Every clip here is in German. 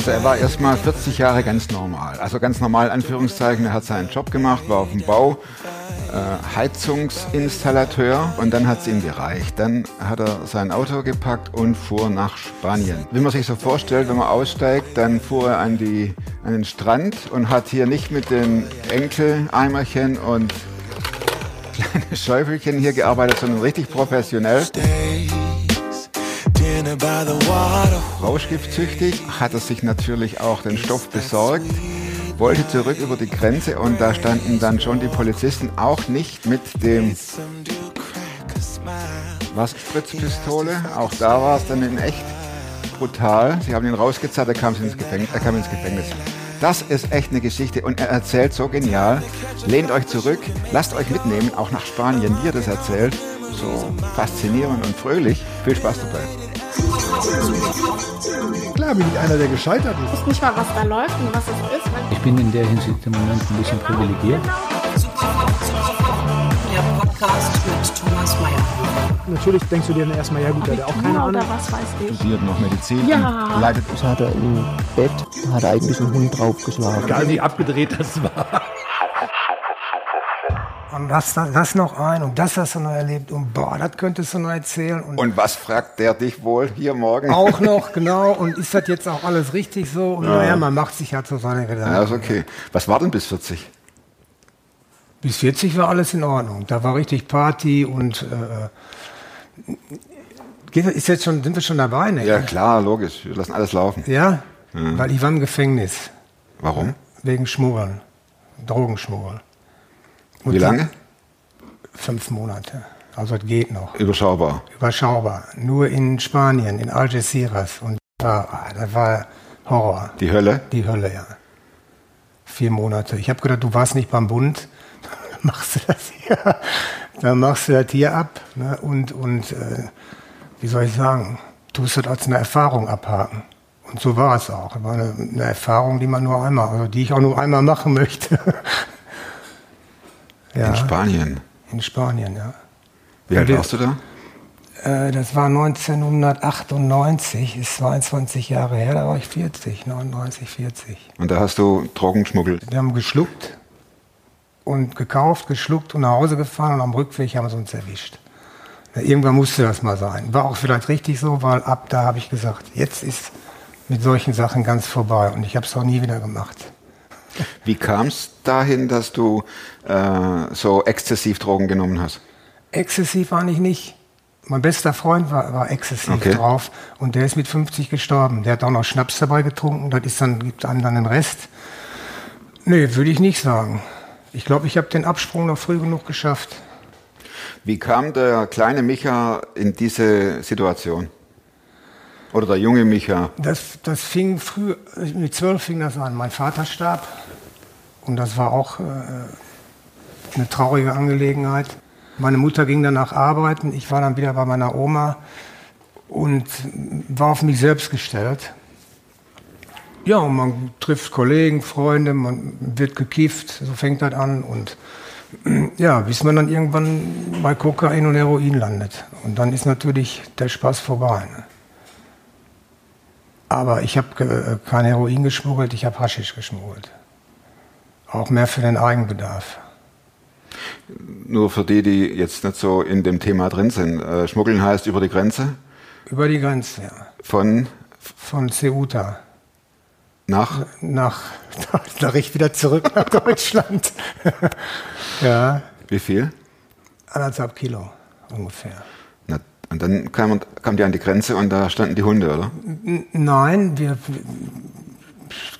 Also er war erstmal 40 Jahre ganz normal. Also ganz normal, Anführungszeichen, er hat seinen Job gemacht, war auf dem Bau, äh, Heizungsinstallateur und dann hat es ihm gereicht. Dann hat er sein Auto gepackt und fuhr nach Spanien. Wie man sich so vorstellt, wenn man aussteigt, dann fuhr er an, die, an den Strand und hat hier nicht mit den Enkeleimerchen und kleine Schäufelchen hier gearbeitet, sondern richtig professionell. Rauschgiftsüchtig hat er sich natürlich auch den Stoff besorgt, wollte zurück über die Grenze und da standen dann schon die Polizisten auch nicht mit dem was Spritzpistole. Auch da war es dann in echt brutal. Sie haben ihn rausgezerrt, er kam ins Gefängnis. Er kam ins Gefängnis. Das ist echt eine Geschichte und er erzählt so genial. Lehnt euch zurück, lasst euch mitnehmen, auch nach Spanien, wie er das erzählt. So faszinierend und fröhlich. Viel Spaß dabei. Klar bin ich einer, der gescheitert ist. Ich weiß nicht mal, was da läuft und was es ist. Ich bin in der Hinsicht im Moment ein bisschen privilegiert. Der Podcast mit Thomas Mayer. Natürlich denkst du dir dann erstmal, ja gut, der hat auch keine Abitur Ahnung. oder was weiß ich. Studiert noch Medizin Ja. und leitet Das hat er im Bett, hat er eigentlich einen Hund draufgeschlagen. Egal wie abgedreht das war. Und das, das, das noch ein und das hast du noch erlebt und boah, das könntest du noch erzählen und, Und was fragt der dich wohl hier morgen? auch noch, genau, und ist das jetzt auch alles richtig so? Und naja, man macht sich halt so seine Gedanken. Ja, ist okay. Was war denn bis 40? Bis 40 war alles in Ordnung. Da war richtig Party und äh, ist jetzt schon, sind wir schon dabei, ne? Ja, klar, logisch. Wir lassen alles laufen. Ja? Weil ich war im Gefängnis Warum? wegen Schmuggeln, Drogenschmuggeln. Und Wie lange? Fünf Monate. Also es geht noch. Überschaubar. Überschaubar. Nur in Spanien, in Algeciras. Und da, das war Horror. Die Hölle? Die Hölle, ja. Vier Monate. Ich habe gedacht, du warst nicht beim Bund. Dann machst du das hier. Dann machst du das hier ab. Ne? Und, und äh, wie soll ich sagen, tust das als eine Erfahrung abhaken. Und so war es auch. Es war eine, eine Erfahrung, die man nur einmal, also die ich auch nur einmal machen möchte. ja, In Spanien. in Spanien, ja. Wie alt warst du da? Äh, das war 1998, ist 22 Jahre her, da war ich 40, 39, 40. Und da hast du Drogen geschmuggelt. Wir haben geschluckt und gekauft, geschluckt und nach Hause gefahren und am Rückweg haben sie uns erwischt. Irgendwann musste das mal sein. War auch vielleicht richtig so, weil ab da habe ich gesagt, jetzt ist mit solchen Sachen ganz vorbei und ich habe es auch nie wieder gemacht. Wie kam es dahin, dass du äh, so exzessiv Drogen genommen hast? Exzessiv war ich nicht. Mein bester Freund war, war exzessiv Okay. drauf und der ist mit 50 gestorben. Der hat auch noch Schnaps dabei getrunken, das ist dann, gibt einem dann den Rest. Nee, würde ich nicht sagen. Ich glaube, ich habe den Absprung noch früh genug geschafft. Wie kam der kleine Micha in diese Situation? Oder der junge Micha? Das, das fing früh, mit zwölf fing das an. Mein Vater starb und das war auch äh, eine traurige Angelegenheit. Meine Mutter ging danach arbeiten, ich war dann wieder bei meiner Oma und war auf mich selbst gestellt. Ja, und man trifft Kollegen, Freunde, man wird gekifft, so fängt das an und ja, bis man dann irgendwann bei Kokain und Heroin landet. Und dann ist natürlich der Spaß vorbei. Ne? Aber ich habe kein Heroin geschmuggelt, ich habe Haschisch geschmuggelt. Auch mehr für den Eigenbedarf. Nur für die, die jetzt nicht so in dem Thema drin sind. Äh, Schmuggeln heißt über die Grenze Über die Grenze, ja. von Von Ceuta nach nach, nach ich wieder zurück nach Deutschland. ja, wie viel? anderthalb Kilo ungefähr. Und dann kam, kam die an die Grenze und da standen die Hunde, oder? Nein, wir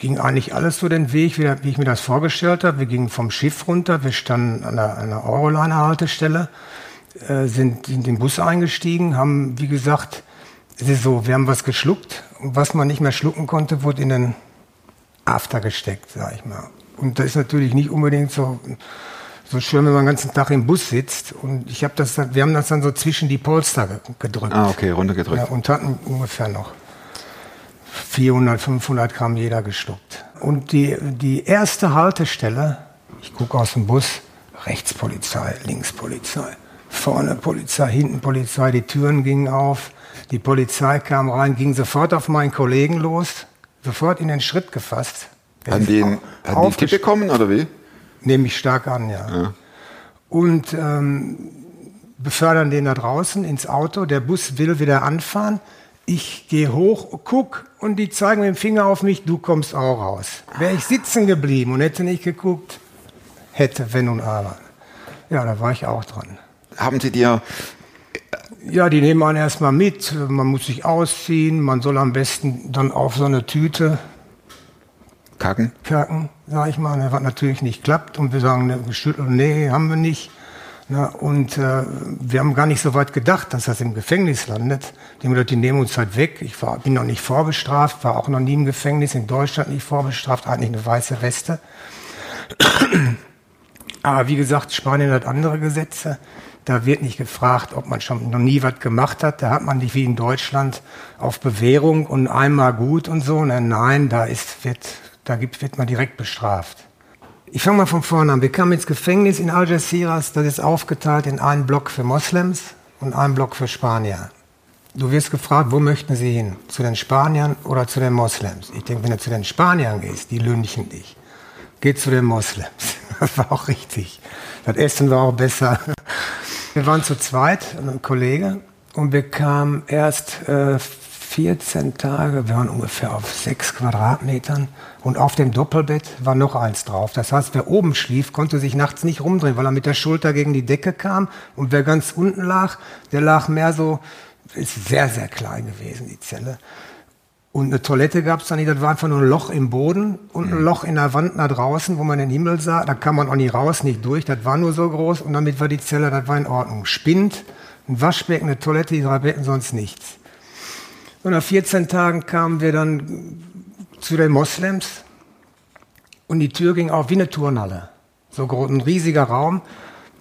ging eigentlich alles so den Weg, wie, wie ich mir das vorgestellt habe. Wir gingen vom Schiff runter, wir standen an an der Euroliner-Haltestelle, äh, sind in den Bus eingestiegen, haben, wie gesagt, es ist so, wir haben was geschluckt und was man nicht mehr schlucken konnte, wurde in den After gesteckt, sag ich mal. Und das ist natürlich nicht unbedingt so, so schön, wenn man den ganzen Tag im Bus sitzt. Und ich habe das, dann- wir haben das dann so zwischen die Polster ge- gedrückt. Ah, okay, runtergedrückt. Ja, und hatten ungefähr noch 400, 500 Gramm jeder geschluckt. Und die, die erste Haltestelle, ich gucke aus dem Bus, rechts Polizei, links Polizei, vorne Polizei, hinten Polizei, die Türen gingen auf, die Polizei kam rein, ging sofort auf meinen Kollegen los, sofort in den Schritt gefasst. Der Haben die, einen- haben die einen Tipp bekommen oder wie? Nehme ich stark an, ja. Und ähm, befördern den da draußen ins Auto. Der Bus will wieder anfahren. Ich gehe hoch, guck und die zeigen mit dem Finger auf mich, du kommst auch raus. Wäre ich sitzen geblieben und hätte nicht geguckt, hätte, wenn und aber. Ja, da war ich auch dran. Haben sie dir, Ja, die nehmen einen erstmal mit. Man muss sich ausziehen. Man soll am besten dann auf so eine Tüte kacken? kacken, sag ich mal, ne, was natürlich nicht klappt. Und wir sagen, ne, nee, haben wir nicht. Na, und äh, wir haben gar nicht so weit gedacht, dass das im Gefängnis landet. Die haben gesagt, die nehmen uns halt weg. Ich war, bin noch nicht vorbestraft, war auch noch nie im Gefängnis, in Deutschland nicht vorbestraft, eigentlich eine weiße Weste. Aber wie gesagt, Spanien hat andere Gesetze. Da wird nicht gefragt, ob man schon noch nie was gemacht hat. Da hat man nicht wie in Deutschland auf Bewährung und einmal gut und so. Nein, nein, da ist, wird, da gibt, wird man direkt bestraft. Ich fange mal von vorne an. Wir kamen ins Gefängnis in Algeciras. Das ist aufgeteilt in einen Block für Moslems und einen Block für Spanier. Du wirst gefragt, wo möchten Sie hin? Zu den Spaniern oder zu den Moslems? Ich denke, wenn du zu den Spaniern gehst, die lynchen dich. Geh zu den Moslems. Das war auch richtig. Das Essen war auch besser. Wir waren zu zweit, ein Kollege, und wir kamen erst äh, 14 Tage, wir waren ungefähr auf sechs Quadratmetern und auf dem Doppelbett war noch eins drauf. Das heißt, wer oben schlief, konnte sich nachts nicht rumdrehen, weil er mit der Schulter gegen die Decke kam und wer ganz unten lag, der lag mehr so, ist sehr, sehr klein gewesen, die Zelle. Und eine Toilette gab es da nicht, das war einfach nur ein Loch im Boden und ein Loch in der Wand nach draußen, wo man den Himmel sah. Da kann man auch nicht raus, nicht durch, das war nur so groß und damit war die Zelle, das war in Ordnung. Spind, ein Waschbecken, eine Toilette, die drei Betten, sonst nichts. Und nach 14 Tagen kamen wir dann zu den Moslems und die Tür ging auf wie eine Turnhalle. So groß, ein riesiger Raum.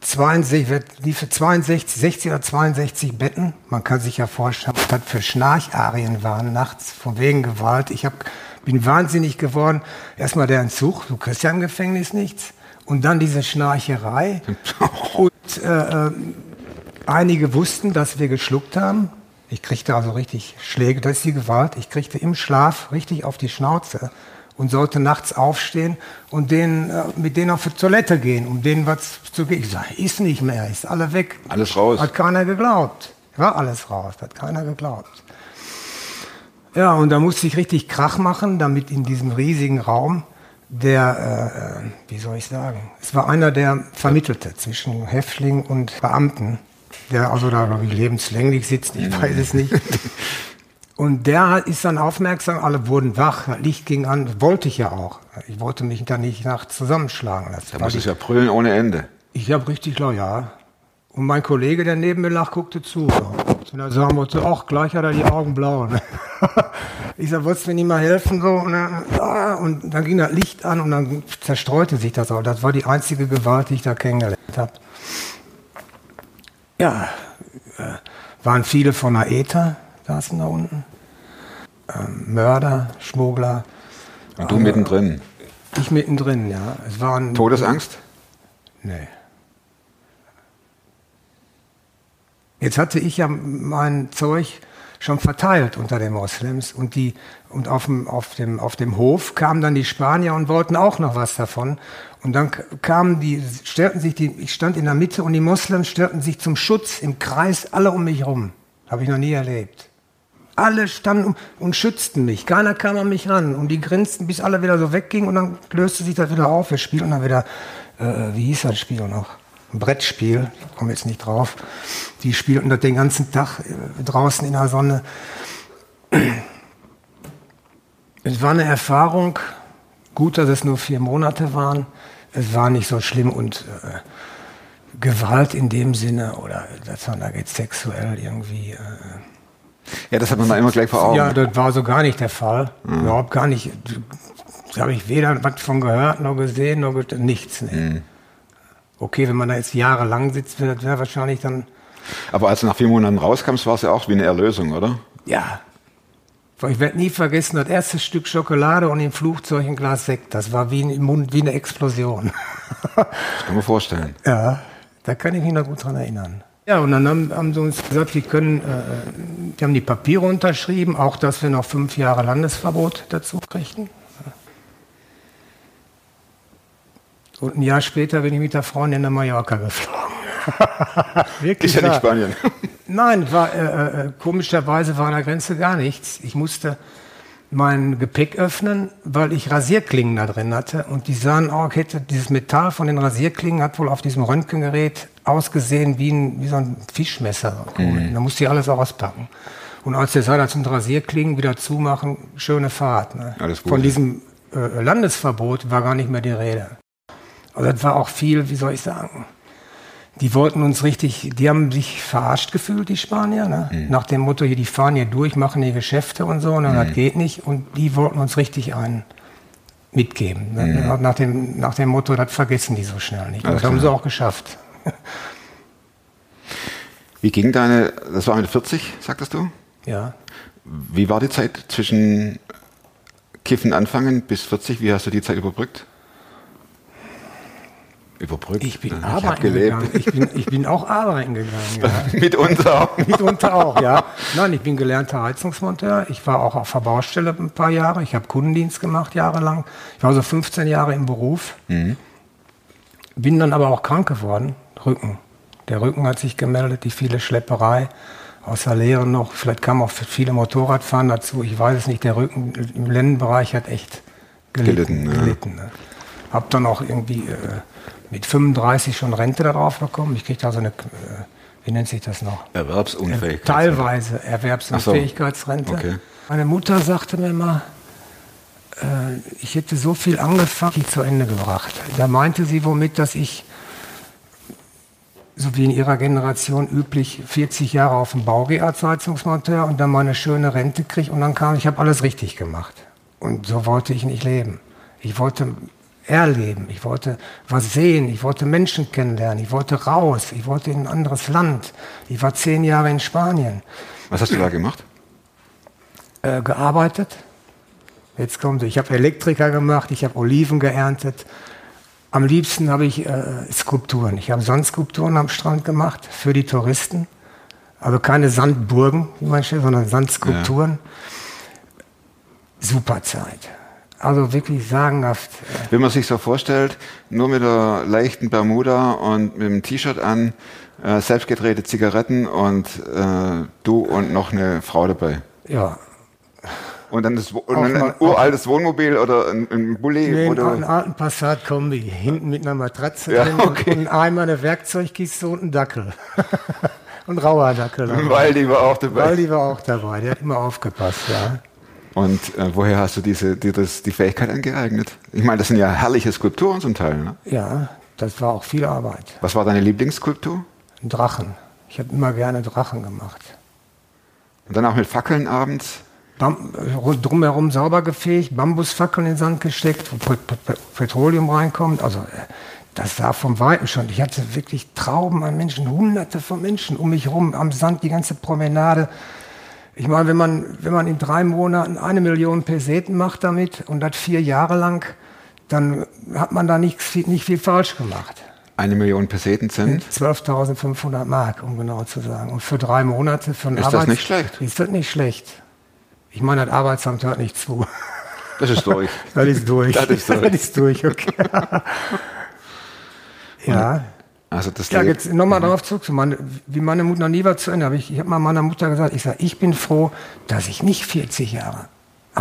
62, die für 62, 60 oder 62 Betten. Man kann sich ja vorstellen, was das für Schnarcharien waren nachts, von wegen Gewalt. Ich hab, bin wahnsinnig geworden. Erstmal der Entzug, du kriegst ja im Gefängnis nichts. Und dann diese Schnarcherei. Und äh, äh, einige wussten, dass wir geschluckt haben. Ich kriegte also richtig Schläge, das ist die Gewalt. Ich kriegte im Schlaf richtig auf die Schnauze und sollte nachts aufstehen und denen, äh, mit denen auf die Toilette gehen, um denen was zu geben. Ich sage, ist nicht mehr, ist alle weg. Alles raus. Hat keiner geglaubt. War alles raus, hat keiner geglaubt. Ja, und da musste ich richtig Krach machen, damit in diesem riesigen Raum der, äh, äh, wie soll ich sagen, es war einer, der vermittelte zwischen Häftling und Beamten, der also da, glaube ich, lebenslänglich sitzt, ich weiß es nicht. Und der ist dann aufmerksam, alle wurden wach, das Licht ging an, wollte ich ja auch. Ich wollte mich da nicht nachts zusammenschlagen lassen. Da muss ich- ja brüllen ohne Ende. ich habe richtig loyal. Und mein Kollege, der neben mir lag, guckte zu. Und dann sagen wir so, ach, gleich hat er die Augen blau. ne? ich sag, wolltest du mir nicht mal helfen? So, und, dann, ah, und dann ging das Licht an und dann zerstreute sich das auch. Das war die einzige Gewalt, die ich da kennengelernt habe. Ja, äh, waren viele von der ETA, saßen da unten. Ähm, Mörder, Schmuggler. Und du mittendrin. Ich mittendrin, ja. Es waren Todesangst? Nee. Jetzt hatte ich ja mein Zeug schon verteilt unter den Moslems und die und auf dem, auf dem, auf dem Hof kamen dann die Spanier und wollten auch noch was davon. Und dann kamen die, stellten sich die, ich stand in der Mitte und die Moslems stellten sich zum Schutz im Kreis alle um mich rum. Habe ich noch nie erlebt. Alle standen um, und schützten mich. Keiner kam an mich ran. Und die grinsten, bis alle wieder so weggingen. Und dann löste sich das wieder auf. Wir spielten dann wieder, äh, wie hieß das Spiel noch? Ein Brettspiel. Ich komme jetzt nicht drauf. Die spielten das den ganzen Tag äh, draußen in der Sonne. Es war eine Erfahrung. Gut, dass es nur vier Monate waren. Es war nicht so schlimm und äh, Gewalt in dem Sinne oder dass man da jetzt sexuell irgendwie. Äh, Ja, das hat man da immer gleich vor Augen. ja, das war so gar nicht der Fall. Überhaupt gar nicht. Da habe ich weder was von gehört, noch gesehen, noch nichts. Nee. Okay, wenn man da jetzt jahrelang sitzt, wäre das wäre wahrscheinlich dann, Aber als du nach vier Monaten rauskommst, war es ja auch wie eine Erlösung, oder? ja. Ich werde nie vergessen, das erste Stück Schokolade und im Flugzeug ein Glas Sekt. Das war wie im Mund, wie eine Explosion. Das kann man vorstellen. ja, da kann ich mich noch gut dran erinnern. Ja, und dann haben, haben sie uns gesagt, wir können, äh, die haben die Papiere unterschrieben, auch dass wir noch fünf Jahre Landesverbot dazu kriegten. Und ein Jahr später bin ich mit der Freundin nach Mallorca geflogen. Wirklich Ist ja nicht. Spanien. Nein, war, äh, äh, komischerweise war an der Grenze gar nichts. Ich musste mein Gepäck öffnen, weil ich Rasierklingen da drin hatte. Und die sahen auch, hätte dieses Metall von den Rasierklingen hat wohl auf diesem Röntgengerät ausgesehen wie, ein, wie so ein Fischmesser. Da musste ich alles auspacken. Und als der das sind Rasierklingen, wieder zumachen, schöne Fahrt. Ne? Alles gut. Von diesem äh, Landesverbot war gar nicht mehr die Rede. Also das war auch viel, wie soll ich sagen, die wollten uns richtig, die haben sich verarscht gefühlt, die Spanier, ne? nach dem Motto, hier, die fahren hier durch, machen hier Geschäfte und so, und das geht nicht. Und die wollten uns richtig einen mitgeben. Ne? Nach, dem, nach dem Motto, das vergessen die so schnell nicht. Das haben sie auch geschafft. Wie ging deine, das war mit 40, sagtest du? Ja. Wie war die Zeit zwischen Kiffen anfangen bis 40? Wie hast du die Zeit überbrückt? Überbrückt? Ich bin hab arbeiten gegangen. Ich bin, ich bin auch arbeiten gegangen. Ja. Mitunter. Mitunter auch, ja. Nein, ich bin gelernter Heizungsmonteur. Ich war auch auf der Baustelle ein paar Jahre. Ich habe Kundendienst gemacht jahrelang. Ich war so 15 Jahre im Beruf. Bin dann aber auch krank geworden. Rücken. Der Rücken hat sich gemeldet, die viele Schlepperei aus der Lehre noch. Vielleicht kam auch viele Motorradfahren dazu. Ich weiß es nicht. Der Rücken im Lendenbereich hat echt gelitten. Gelitten, ja. gelitten ne? Hab dann auch irgendwie äh, mit 35 schon Rente darauf bekommen. Ich kriegte also eine, äh, wie nennt sich das noch? Erwerbsunfähig. Teilweise Erwerbsunfähigkeitsrente. Okay. Meine Mutter sagte mir mal, äh, ich hätte so viel angefangen, die zu Ende gebracht. Da meinte sie womit, dass ich, so wie in ihrer Generation üblich, 40 Jahre auf dem Bau gehe als Heizungsmonteur und dann mal eine schöne Rente kriege und dann kam, ich habe alles richtig gemacht. Und so wollte ich nicht leben. Ich wollte erleben, ich wollte was sehen, ich wollte Menschen kennenlernen, ich wollte raus, ich wollte in ein anderes Land. Ich war zehn Jahre in Spanien Was hast du da gemacht? äh, gearbeitet. Jetzt kommt, ich habe Elektriker gemacht, ich habe Oliven geerntet. Am liebsten habe ich äh, Skulpturen. Ich habe Sandskulpturen am Strand gemacht für die Touristen. Also keine Sandburgen, wie man steht, sondern Sandskulpturen. Super Zeit. Also wirklich sagenhaft. Wenn man sich so vorstellt, nur mit der leichten Bermuda und mit dem T-Shirt an, äh, selbstgedrehte Zigaretten und äh, du und noch eine Frau dabei. ja, Und dann, das, und dann ein uraltes Wohnmobil oder ein, ein Bulli. Nee, oder, einen alten Passat-Kombi, hinten mit einer Matratze Ja, drin okay. und, und einmal eine Werkzeugkiste und ein Dackel. und rauer Dackel. weil die war auch dabei. Weil die war auch dabei, der hat immer aufgepasst, ja. Und äh, woher hast du diese, dir das, die Fähigkeit angeeignet? Ich meine, das sind ja herrliche Skulpturen zum Teil. Ne? Ja, das war auch viel Arbeit. Was war deine Lieblingsskulptur? Ein Drachen. Ich habe immer gerne Drachen gemacht. Und dann auch mit Fackeln abends? Bam rund- drumherum sauber gefegt, Bambusfackeln in den Sand gesteckt, wo Pet- Pet- Pet- Petroleum reinkommt. Also äh, das war vom Weiten schon. Ich hatte wirklich Trauben an Menschen, hunderte von Menschen um mich rum, am Sand, die ganze Promenade. Ich meine, wenn man, wenn man in drei Monaten eine Million Peseten macht damit und das vier Jahre lang, dann hat man da nicht, viel- nicht viel falsch gemacht. Eine Million Peseten sind. 12.500 Mark, um genau zu sagen. Und für drei Monate für einen Ist das nicht schlecht? Ist das nicht schlecht? Ich meine, das Arbeitsamt hört nicht zu. Das ist durch. Das ist durch. Das ist durch. das ist durch, okay. ja. Also das Ja, jetzt nochmal darauf zurückzukommen. Wie meine Mutter noch nie war zu Ende. Hab ich ich habe mal meiner Mutter gesagt, ich sage, ich bin froh, dass ich nicht 40 Jahre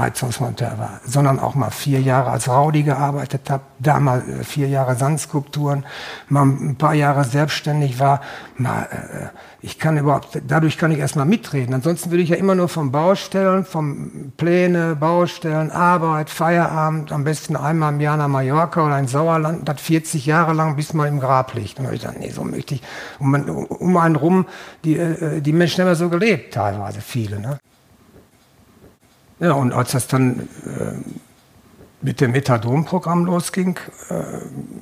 Heizungsmonteur war, sondern auch mal vier Jahre als Raudi gearbeitet habe, da mal äh, vier Jahre Sandskulpturen, mal ein paar Jahre selbstständig war, mal, äh, ich kann überhaupt, dadurch kann ich erstmal mitreden. Ansonsten würde ich ja immer nur vom Baustellen, vom Pläne, Baustellen, Arbeit, Feierabend, am besten einmal im Jahr nach Mallorca oder in Sauerland, das 40 Jahre lang, bis man im Grab liegt. Und da ich gesagt, nee, so möchte ich, um, um einen rum, die, äh, die Menschen haben ja so gelebt, teilweise, viele, ne? Ja, und als das dann äh, mit dem Methadon-Programm losging, äh,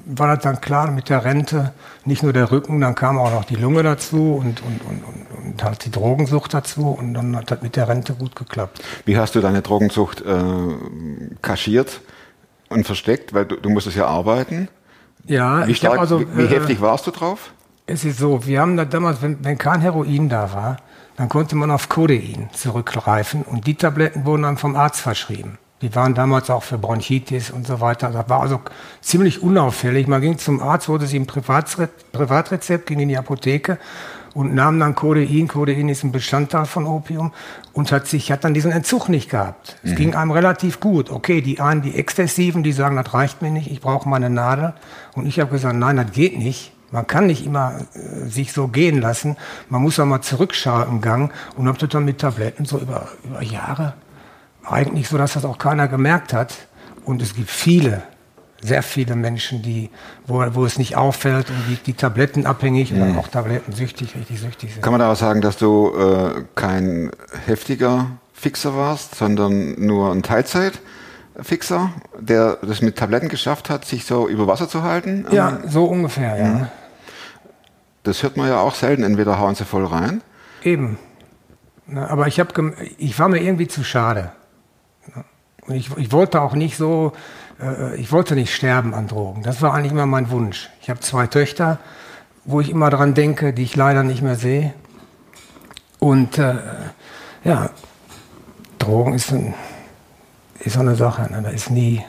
war das dann klar mit der Rente, nicht nur der Rücken, dann kam auch noch die Lunge dazu und, und, und, und, und halt die Drogensucht dazu und dann hat das mit der Rente gut geklappt. Wie hast du deine Drogensucht äh, kaschiert und versteckt? Weil du, du musstest ja arbeiten. Ja, Wie, stark, also wie, wie äh, heftig warst du drauf? Es ist so, wir haben da damals, wenn, wenn kein Heroin da war, dann konnte man auf Codein zurückgreifen und die Tabletten wurden dann vom Arzt verschrieben. Die waren damals auch für Bronchitis und so weiter. Das war also ziemlich unauffällig. Man ging zum Arzt, wurde sich ein Privatsre Privatrezept, ging in die Apotheke und nahm dann Codein. Codein ist ein Bestandteil von Opium und hat sich, hat dann diesen Entzug nicht gehabt. Es ging einem relativ gut. Okay, die einen, die Exzessiven, die sagen, das reicht mir nicht, ich brauche meine Nadel. Und ich habe gesagt, nein, das geht nicht. Man kann nicht immer äh, sich so gehen lassen. Man muss auch mal zurückschauen im Gang und habe das dann mit Tabletten so über, über Jahre eigentlich so, dass das auch keiner gemerkt hat. Und es gibt viele, sehr viele Menschen, die, wo, wo es nicht auffällt und die, die tablettenabhängig oder auch tablettensüchtig, richtig süchtig sind. Kann man daraus sagen, dass du äh, kein heftiger Fixer warst, sondern nur ein Teilzeitfixer, der das mit Tabletten geschafft hat, sich so über Wasser zu halten? Ja, so ungefähr, ja. Das hört man ja auch selten. Entweder hauen sie voll rein. Eben. Na, aber ich, hab ich war mir irgendwie zu schade. Und ich, ich wollte auch nicht so, äh, ich wollte nicht sterben an Drogen. Das war eigentlich immer mein Wunsch. Ich habe zwei Töchter, wo ich immer dran denke, die ich leider nicht mehr sehe. Und äh, ja, Drogen ist, ein, ist so eine Sache. Ne? Da ist nie.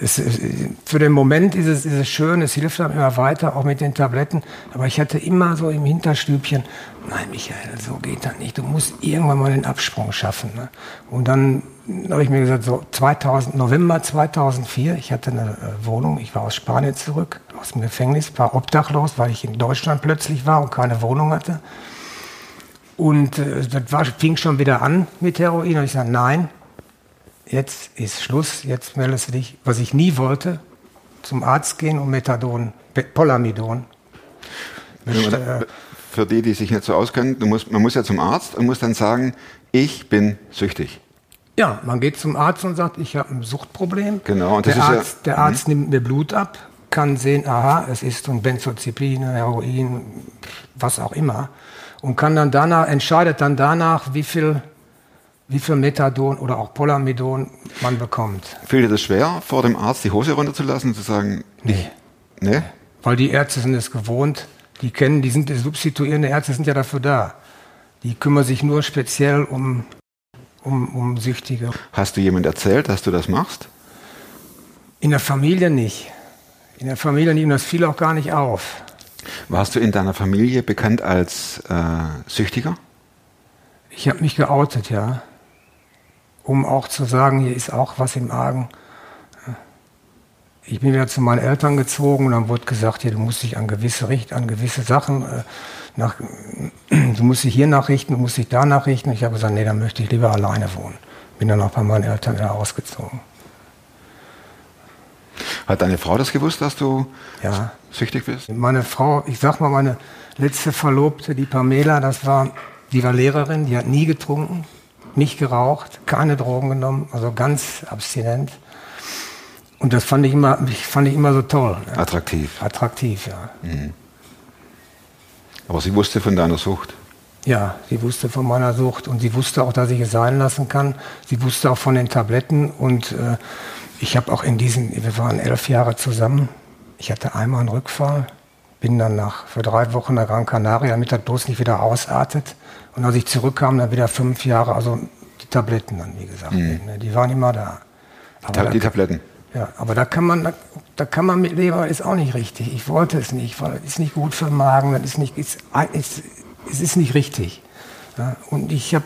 Es, es, für den Moment ist es, ist es schön, es hilft einem immer weiter, auch mit den Tabletten. Aber ich hatte immer so im Hinterstübchen, nein, Michael, so geht das nicht. Du musst irgendwann mal den Absprung schaffen. Ne? Und dann habe ich mir gesagt, so 2000, November 2004, ich hatte eine äh, Wohnung, ich war aus Spanien zurück, aus dem Gefängnis, war obdachlos, weil ich in Deutschland plötzlich war und keine Wohnung hatte. Und äh, das war, fing schon wieder an mit Heroin. Und ich sagte, nein, jetzt ist Schluss, jetzt meldest du dich, was ich nie wollte, zum Arzt gehen und Methadon, Polamidon. Da- Für die, die sich nicht so auskennen, musst, man muss ja zum Arzt und muss dann sagen, ich bin süchtig. Ja, man geht zum Arzt und sagt, ich habe ein Suchtproblem. Genau, und das der ist ja- Mhm. Arzt, der Arzt nimmt mir Blut ab, kann sehen, aha, es ist ein Benzodiazepine, Heroin, was auch immer. Und kann dann danach, entscheidet dann danach, wie viel, wie viel Methadon oder auch Polamidon man bekommt. Fiel dir das schwer, vor dem Arzt die Hose runterzulassen und zu sagen, Nee. ne? Weil die Ärzte sind es gewohnt, die kennen, die sind die substituierende Ärzte sind ja dafür da. Die kümmern sich nur speziell um, um, um Süchtige. Hast du jemand erzählt, dass du das machst? In der Familie nicht. In der Familie nehmen das viele auch gar nicht auf. Warst du in deiner Familie bekannt als äh, Süchtiger? Ich habe mich geoutet, ja. Um auch zu sagen, hier ist auch was im Argen. Ich bin wieder zu meinen Eltern gezogen und dann wurde gesagt, hier, du musst dich an gewisse Richt, an gewisse Sachen äh, nach, du musst dich hier nachrichten, du musst dich da nachrichten. Ich habe gesagt, nee, dann möchte ich lieber alleine wohnen. Bin dann auch bei meinen Eltern wieder ausgezogen. Hat deine Frau das gewusst, dass du Ja. süchtig bist? Meine Frau, ich sag mal, meine letzte Verlobte, die Pamela, das war, die war Lehrerin, die hat nie getrunken, nicht geraucht, keine Drogen genommen, also ganz abstinent. Und das fand ich immer, fand ich immer so toll. Ne? Attraktiv. Attraktiv, ja. Aber sie wusste von deiner Sucht. Ja, sie wusste von meiner Sucht und sie wusste auch, dass ich es sein lassen kann. Sie wusste auch von den Tabletten und äh, ich habe auch in diesen, wir waren elf Jahre zusammen. Ich hatte einmal einen Rückfall, bin dann nach für drei Wochen nach Gran Canaria, damit das bloß nicht wieder ausartet. Und als ich zurückkam, dann wieder fünf Jahre, also die Tabletten dann, wie gesagt, ne, die waren immer da. Aber Ta da- die Tabletten. ja, aber da kann man, da, da kann man mit leben, ist auch nicht richtig. Ich wollte es nicht, weil es ist nicht gut für den Magen, das ist nicht, ist, ist, es ist nicht richtig. Ja, und ich habe,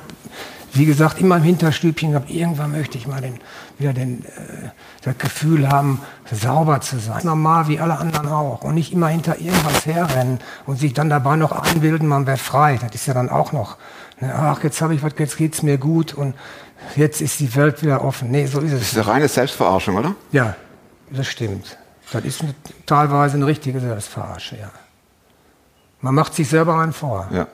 wie gesagt, immer im Hinterstübchen gehabt, irgendwann möchte ich mal den, wieder den, äh, das Gefühl haben, sauber zu sein. Normal wie alle anderen auch. Und nicht immer hinter irgendwas herrennen und sich dann dabei noch einbilden, man wäre frei. Das ist ja dann auch noch, ne, ach, jetzt habe ich was, jetzt geht's mir gut und jetzt ist die Welt wieder offen. Nee, so ist es. Das ist eine reine Selbstverarschung, oder? Ja, das stimmt. Das ist eine, teilweise eine richtige Selbstverarsche, ja. Man macht sich selber einen vor. Ja.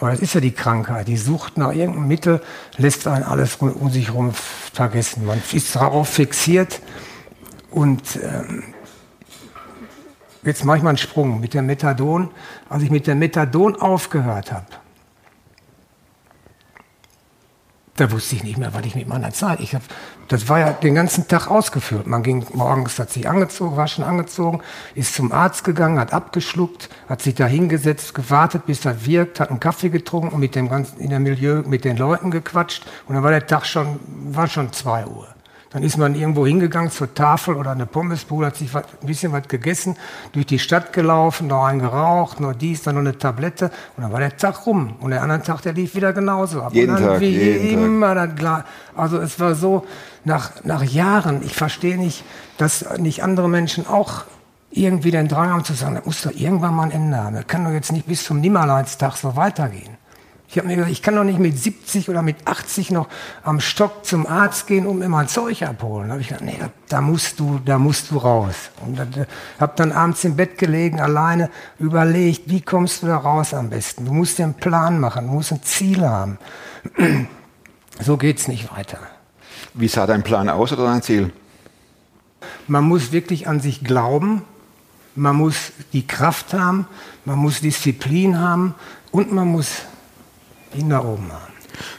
Aber das ist ja die Krankheit. Die Sucht nach irgendeinem Mittel lässt einen alles um, sich herum vergessen. Man ist darauf fixiert und ähm, jetzt mache ich mal einen Sprung mit der Methadon. Als ich mit der Methadon aufgehört habe, Da wusste ich nicht mehr, was ich mit meiner Zeit. Ich hab, das war ja den ganzen Tag ausgeführt. Man ging morgens, hat sich angezogen, war schon angezogen, ist zum Arzt gegangen, hat abgeschluckt, hat sich da hingesetzt, gewartet, bis das wirkt, hat einen Kaffee getrunken und mit dem ganzen in der Milieu mit den Leuten gequatscht. Und dann war der Tag schon, war schon zwei Uhr. Dann ist man irgendwo hingegangen zur Tafel oder eine Pommesbude, hat sich was, ein bisschen was gegessen, durch die Stadt gelaufen, noch einen geraucht, noch dies, dann noch eine Tablette und dann war der Tag rum. Und der andere Tag, der lief wieder genauso ab. Jeden und dann Tag, wie jeden immer das Gla- Also es war so, nach, nach Jahren, ich verstehe nicht, dass nicht andere Menschen auch irgendwie den Drang haben zu sagen, das muss doch irgendwann mal ein Ende haben. Das kann doch jetzt nicht bis zum Nimmerleinstag so weitergehen. Ich habe mir gesagt, ich kann doch nicht mit 70 oder mit 80 noch am Stock zum Arzt gehen und mir mein Zeug abholen. Da habe ich gesagt, nee, da, da musst du, da musst du raus. Und habe dann abends im Bett gelegen, alleine überlegt, wie kommst du da raus am besten? Du musst dir einen Plan machen, du musst ein Ziel haben. So geht's nicht weiter. Wie sah dein Plan aus oder dein Ziel? Man muss wirklich an sich glauben, man muss die Kraft haben, man muss Disziplin haben und man muss ihn da oben haben.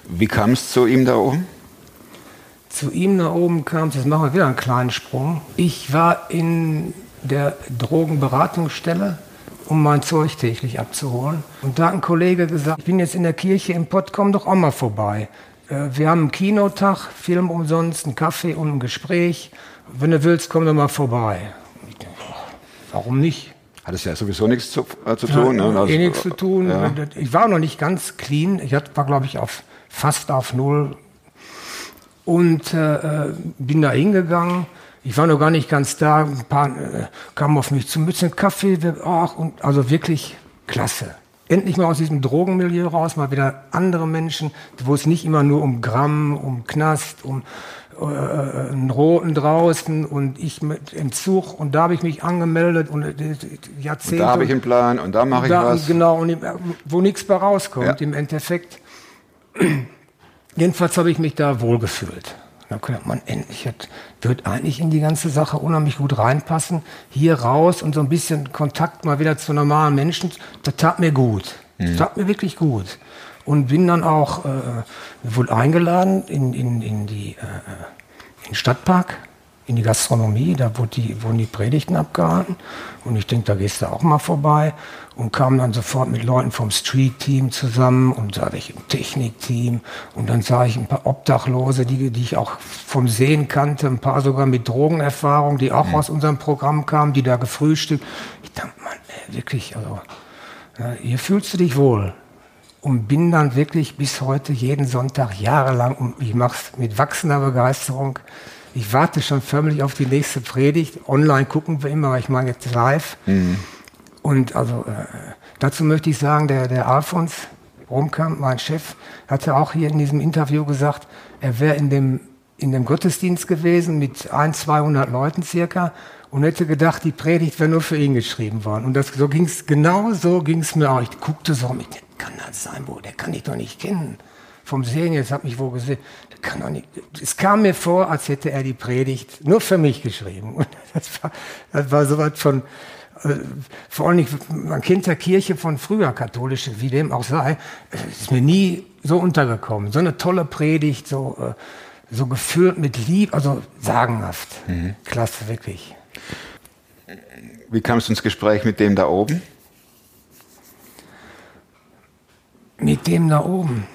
Wie kam es zu ihm da oben? Zu ihm da oben kam es, jetzt machen wir wieder einen kleinen Sprung. Ich war in der Drogenberatungsstelle, um mein Zeug täglich abzuholen. Und da hat ein Kollege gesagt, ich bin jetzt in der Kirche im Pott, komm doch auch mal vorbei. Äh, Wir haben einen Kinotag, Film umsonst, einen Kaffee und ein Gespräch. Wenn du willst, komm doch mal vorbei. Ich denke, ach, warum nicht? Hat es ja sowieso nichts zu, äh, zu tun. Ja, ne? Also, eh nichts zu tun. Ja. Ich war noch nicht ganz clean. Ich war, glaube ich, auf, fast auf Null. Und äh, äh, bin da hingegangen. Ich war noch gar nicht ganz da. Ein paar äh, kamen auf mich zu einem Kaffee. Ach, und, also wirklich klasse. Endlich mal aus diesem Drogenmilieu raus, mal wieder andere Menschen, wo es nicht immer nur um Gramm, um Knast, um äh, einen Roten draußen und ich mit Entzug. Und da habe ich mich angemeldet und äh, Und Jahrzehnte. da habe ich einen Plan und da mache ich Da- was. Genau, und im- wo nichts bei rauskommt Ja. im Endeffekt. Jedenfalls habe ich mich da wohlgefühlt. Da gedacht, man, endlich hat, wird eigentlich in die ganze Sache unheimlich gut reinpassen. Hier raus und so ein bisschen Kontakt mal wieder zu normalen Menschen, das tat mir gut. Das tat mir wirklich gut. Und bin dann auch äh, wohl eingeladen in, in, in die äh, in den Stadtpark, in die Gastronomie, da wurde die, wurden die Predigten abgehalten. Und ich denke, da gehst du auch mal vorbei. Und kam dann sofort mit Leuten vom Street-Team zusammen und sah ich im Technik-Team. Und dann sah ich ein paar Obdachlose, die, die ich auch vom Sehen kannte, ein paar sogar mit Drogenerfahrung, die auch aus unserem Programm kamen, die da gefrühstückt. Ich dachte, Mann, ey, wirklich, also, ja, hier fühlst du dich wohl und bin dann wirklich bis heute jeden Sonntag jahrelang und ich mache es mit wachsender Begeisterung. Ich warte schon förmlich auf die nächste Predigt. Online gucken wir immer, aber ich meine jetzt live. Und also äh, dazu möchte ich sagen, der, der Alfons Romkamp, mein Chef, hatte auch hier in diesem Interview gesagt, er wäre in dem, in dem Gottesdienst gewesen mit ein, 200 Leuten circa und hätte gedacht, die Predigt wäre nur für ihn geschrieben worden. Und das, so ging's, genau so ging es mir auch. Ich guckte so mit, kann das sein, wo, der kann ich doch nicht kennen. Vom Sehen jetzt hat mich wohl gesehen. Der kann doch nicht. Es kam mir vor, als hätte er die Predigt nur für mich geschrieben. Und das war, das war so was von, äh, vor allem, nicht- man kennt ja Kirche von früher, katholische, wie dem auch sei, ist mir nie so untergekommen. So eine tolle Predigt, so, äh, so gefüllt mit Lieb, also sagenhaft. Klasse, wirklich. Wie kamst du ins Gespräch mit dem da oben? Mit dem da oben.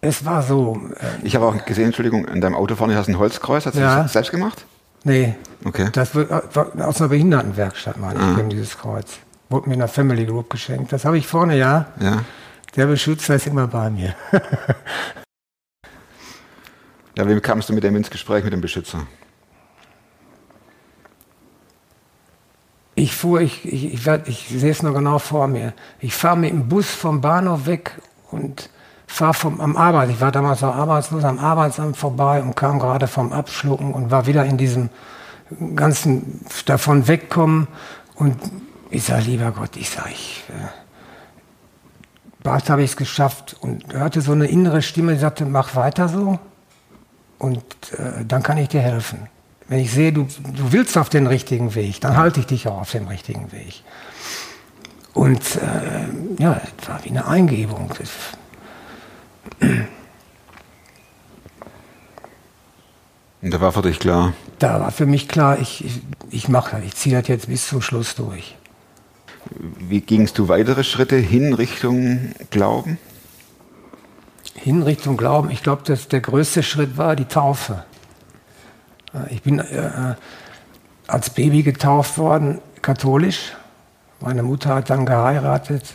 Es war so, äh, Ich habe auch gesehen, Entschuldigung, in deinem Auto vorne hast du ein Holzkreuz. Hast du Ja. das selbst gemacht? nee, Okay. das wird, äh, war aus einer Behindertenwerkstatt, meine ich, eben dieses Kreuz. Wurde mir in der Family Group geschenkt. Das habe ich vorne, ja. Ja. Der Beschützer ist immer bei mir. Ja, wie kamst du mit dem ins Gespräch mit dem Beschützer? Ich fuhr, ich, ich, ich, werd- ich sehe es noch genau vor mir. Ich fahre mit dem Bus vom Bahnhof weg und fahre vom am Arbeit. Ich war damals noch arbeitslos am Arbeitsamt vorbei und kam gerade vom Abschlucken und war wieder in diesem ganzen davon wegkommen. Und ich sage, lieber Gott, ich sage, ich, äh, bald habe ich es geschafft und hörte so eine innere Stimme, die sagte, mach weiter so und äh, dann kann ich dir helfen. Wenn ich sehe, du, du willst auf den richtigen Weg, dann halte ich dich auch auf dem richtigen Weg. Und äh, ja, es war wie eine Eingebung. Das, Und da war für dich klar, Da war für mich klar, ich, ich, ich mache das, ich ziehe das jetzt bis zum Schluss durch. wie gingst du weitere Schritte hin Richtung Glauben? Hin Richtung Glauben, ich glaube, dass der größte Schritt war die Taufe. Äh, Ich bin äh, als Baby getauft worden, katholisch. Meine Mutter hat dann geheiratet.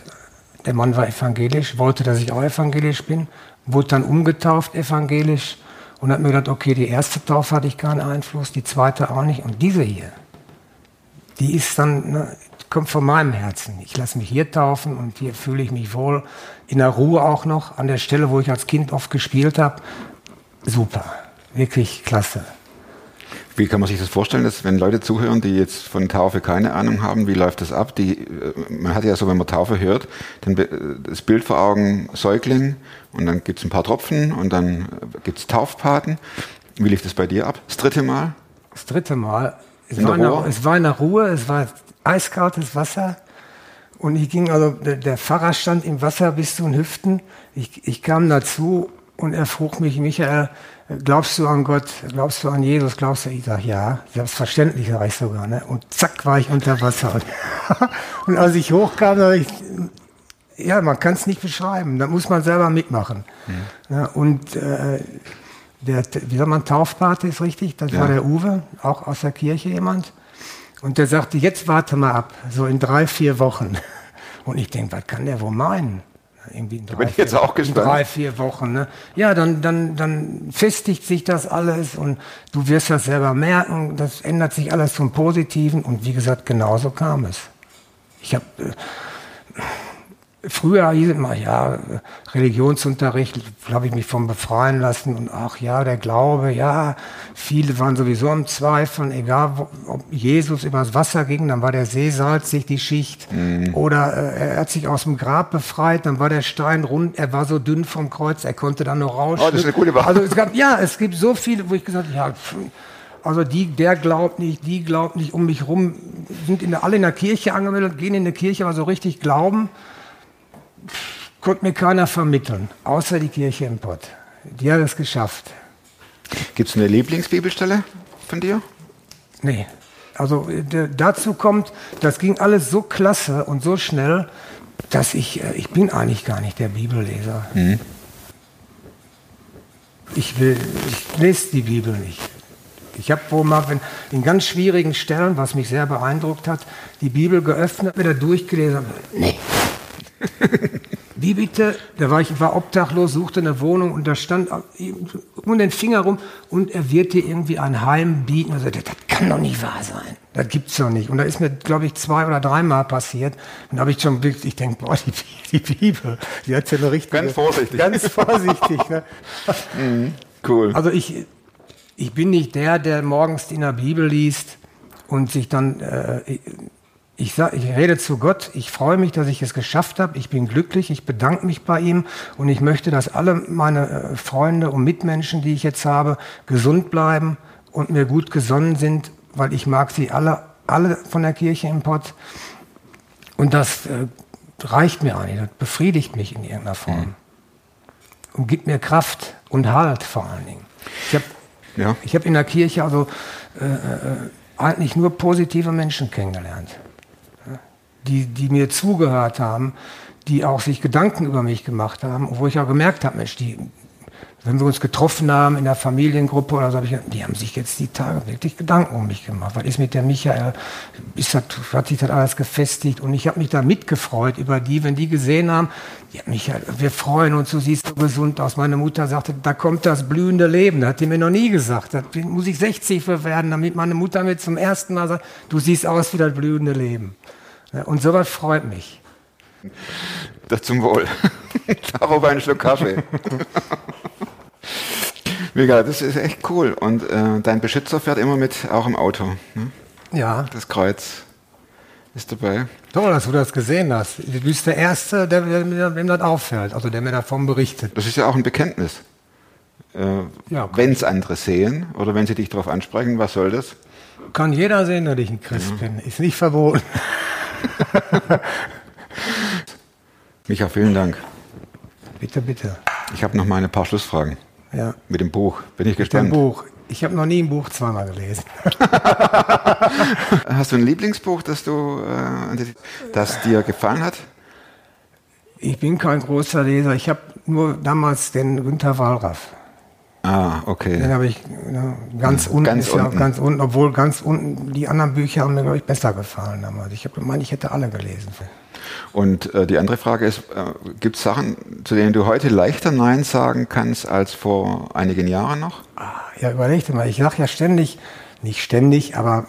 Der Mann war evangelisch, wollte, dass ich auch evangelisch bin, wurde dann umgetauft evangelisch und hat mir gedacht, okay, die erste Taufe hatte ich keinen Einfluss, die zweite auch nicht. Und diese hier, die ist dann, ne, kommt von meinem Herzen. Ich lasse mich hier taufen und hier fühle ich mich wohl. In der Ruhe auch noch, an der Stelle, wo ich als Kind oft gespielt habe. Super, wirklich klasse. Wie kann man sich das vorstellen, dass wenn Leute zuhören, die jetzt von Taufe keine Ahnung haben, wie läuft das ab? Die, äh, man hat ja so, wenn man Taufe hört, dann das Bild vor Augen Säugling und dann gibt es ein paar Tropfen und dann gibt es Taufpaten. Wie lief das bei dir ab? Das dritte Mal? Das dritte Mal, es, war, in Ruhe? der, es war in der Ruhe, es war eiskaltes Wasser. Und ich ging, also der, der Pfarrer stand im Wasser bis zu den Hüften. Ich, ich kam dazu und er frug mich, Michael, glaubst du an Gott, glaubst du an Jesus, glaubst du? Ich sag ja, selbstverständlich, sag ich sogar. Ne? Und zack war ich unter Wasser. und als ich hochkam, da ich, ja, man kann es nicht beschreiben, da muss man selber mitmachen. Ja, und äh, der, wie sagt man, Taufpate ist richtig, das Ja. war der Uwe, auch aus der Kirche jemand. Und der sagte, jetzt warte mal ab, so in drei, vier Wochen. Und ich denke, was kann der wohl meinen? Irgendwie in drei, bin ich jetzt vier, auch gespannt. In drei, vier Wochen. Ne? Ja, dann, dann, dann festigt sich das alles und du wirst das selber merken. Das ändert sich alles zum Positiven. Und wie gesagt, genauso kam es. Ich habe Früher hieß es immer, ja, Religionsunterricht, habe ich mich von befreien lassen und ach ja, der Glaube, ja, viele waren sowieso am Zweifeln, egal wo, ob Jesus übers Wasser ging, dann war der See salzig, die Schicht, oder äh, er hat sich aus dem Grab befreit, dann war der Stein rund, er war so dünn vom Kreuz, er konnte dann noch raus. Oh, das ist eine gute Wahl. Also es gab, ja, es gibt so viele, wo ich gesagt habe, ja, also die, der glaubt nicht, die glaubt nicht, um mich rum, sind in der, alle in der Kirche angemeldet, gehen in die Kirche, aber so richtig glauben, konnte mir keiner vermitteln, außer die Kirche im Pott. Die hat es geschafft. Gibt es eine Lieblingsbibelstelle von dir? Nee. Also dazu kommt, das ging alles so klasse und so schnell, dass ich, äh, ich bin eigentlich gar nicht der Bibelleser. Ich will, ich lese die Bibel nicht. Ich habe wohl mal wenn, in ganz schwierigen Stellen, was mich sehr beeindruckt hat, die Bibel geöffnet, wieder durchgelesen. Nee. Wie bitte? Da war ich war obdachlos, suchte eine Wohnung und da stand um den Finger rum und er wird dir irgendwie ein Heim bieten. Also, das, kann doch nicht wahr sein. Das gibt's doch nicht. Und da ist mir, glaube ich, zwei oder dreimal passiert. Und da habe ich schon wirklich, ich denke, boah, die, die Bibel, die hat ja eine richtige... Ganz vorsichtig. Ganz vorsichtig. Ne? Cool. Also ich, ich bin nicht der, der morgens in der Bibel liest und sich dann, äh, ich, sag, ich rede zu Gott, ich freue mich, dass ich es geschafft habe, ich bin glücklich, ich bedanke mich bei ihm. Und ich möchte, dass alle meine äh, Freunde und Mitmenschen, die ich jetzt habe, gesund bleiben und mir gut gesonnen sind, weil ich mag sie alle, alle von der Kirche im Pott. Und das äh, reicht mir eigentlich, das befriedigt mich in irgendeiner Form. Und gibt mir Kraft und Halt vor allen Dingen. Ich habe Ja. ich hab in der Kirche also äh, äh, eigentlich nur positive Menschen kennengelernt, die, die mir zugehört haben, die auch sich Gedanken über mich gemacht haben, wo ich auch gemerkt habe, Mensch, die, wenn wir uns getroffen haben in der Familiengruppe oder so, hab ich, die haben sich jetzt die Tage wirklich Gedanken um mich gemacht. Was ist mit der Michael? Ist das, hat sich das alles gefestigt? Und ich habe mich da mitgefreut über die, wenn die gesehen haben, ja, Michael, wir freuen uns, du siehst so gesund aus. Meine Mutter sagte, da kommt das blühende Leben. Das hat die mir noch nie gesagt. Da muss ich 60 für werden, damit meine Mutter mir zum ersten Mal sagt, du siehst aus wie das blühende Leben. Ja, Und sowas freut mich. Das zum Wohl. Darüber einen Schluck Kaffee. Mega, das ist echt cool. Und äh, dein Beschützer fährt immer mit, auch im Auto. Ne? Ja, Das Kreuz ist dabei. toll, dass du das gesehen hast. Du bist der Erste, der, der, mir- dem das auffällt, also der mir davon berichtet. Das ist ja auch ein Bekenntnis. Äh, Ja. Wenn es andere sehen oder wenn sie dich darauf ansprechen, was soll das? Kann jeder sehen, dass ich ein Christ bin. Ist nicht verboten. Micha, vielen Dank. Bitte, bitte. Ich habe noch mal ein paar Schlussfragen Ja. mit dem Buch. Bin ich gespannt. Buch. Ich habe noch nie ein Buch zweimal gelesen. Hast du ein Lieblingsbuch, das du, äh, das dir gefallen hat? Ich bin kein großer Leser. Ich habe nur damals den Günter Wallraff. Ah, Den okay. habe ich ja, ganz unten, Ganz ist ja auch unten. ganz unten, obwohl ganz unten die anderen Bücher haben mir glaube ich besser gefallen damals. Ich habe gemeint, ich hätte alle gelesen. Und äh, die andere Frage ist, äh, gibt es Sachen, zu denen du heute leichter Nein sagen kannst als vor einigen Jahren noch? Ja, überleg dir mal, ich sage ja ständig, nicht ständig, aber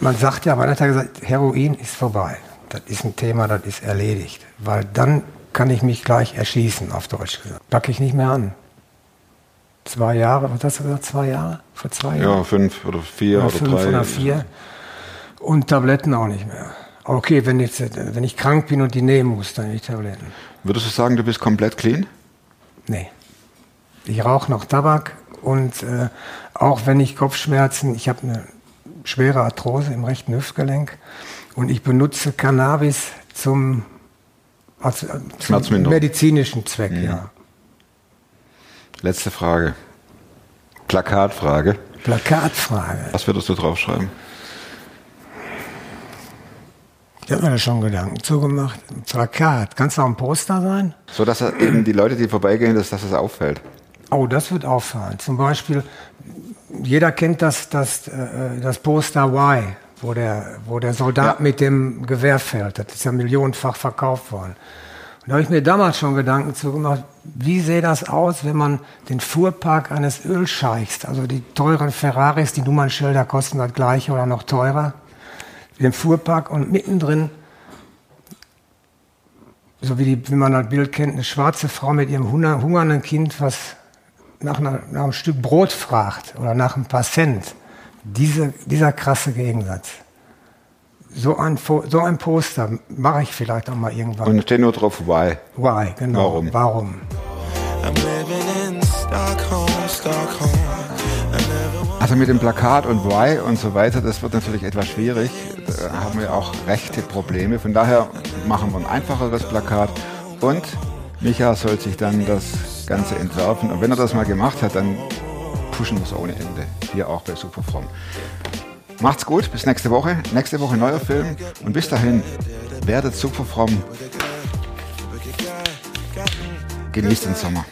man sagt ja, man hat ja gesagt, Heroin ist vorbei. Das ist ein Thema, das ist erledigt. Weil dann kann ich mich gleich erschießen, auf Deutsch gesagt. Packe ich nicht mehr an. Zwei Jahre, was hast du gesagt, zwei Jahre? Vor zwei Jahren? Ja, fünf oder vier oder oder, fünf drei. oder vier. Und Tabletten auch nicht mehr. Okay, wenn, jetzt, wenn ich krank bin und die nehmen muss, dann nicht Tabletten. Würdest du sagen, du bist komplett clean? Nee. Ich rauche noch Tabak und äh, auch wenn ich Kopfschmerzen, ich habe eine schwere Arthrose im rechten Hüftgelenk und ich benutze Cannabis zum, also, äh, zum medizinischen Zweck, ja. Letzte Frage. Plakatfrage. Plakatfrage. Was würdest du draufschreiben? Ich habe mir da schon Gedanken zugemacht. Ein Plakat, kann es auch ein Poster sein? So dass eben die Leute, die vorbeigehen, dass, dass es auffällt. Oh, das wird auffallen. Zum Beispiel, jeder kennt das, das, äh, das Poster Y, wo der, wo der Soldat Ja. mit dem Gewehr fällt. Das ist ja millionenfach verkauft worden. Und da habe ich mir damals schon Gedanken zu gemacht, wie sähe das aus, wenn man den Fuhrpark eines Ölscheichs, also die teuren Ferraris, die Nummernschilder kosten das gleiche oder noch teurer, den Fuhrpark und mittendrin so wie, die, wie man das Bild kennt, eine schwarze Frau mit ihrem hunger- hungernden Kind, was nach, einer, nach einem Stück Brot fragt oder nach ein paar Cent. Diese, dieser krasse Gegensatz. So ein, so ein Poster mache ich vielleicht auch mal irgendwann. Und steht nur drauf why. Why, genau. Warum? Warum? Also mit dem Plakat und why und so weiter, das wird natürlich etwas schwierig. Da haben wir auch rechte Probleme. Von daher machen wir ein einfacheres Plakat. Und Micha soll sich dann das Ganze entwerfen. Und wenn er das mal gemacht hat, dann pushen wir es ohne Ende. Hier auch bei Superfrom. Macht's gut, bis nächste Woche. Nächste Woche neuer Film. Und bis dahin, werdet Superfrom. Genießt den Sommer.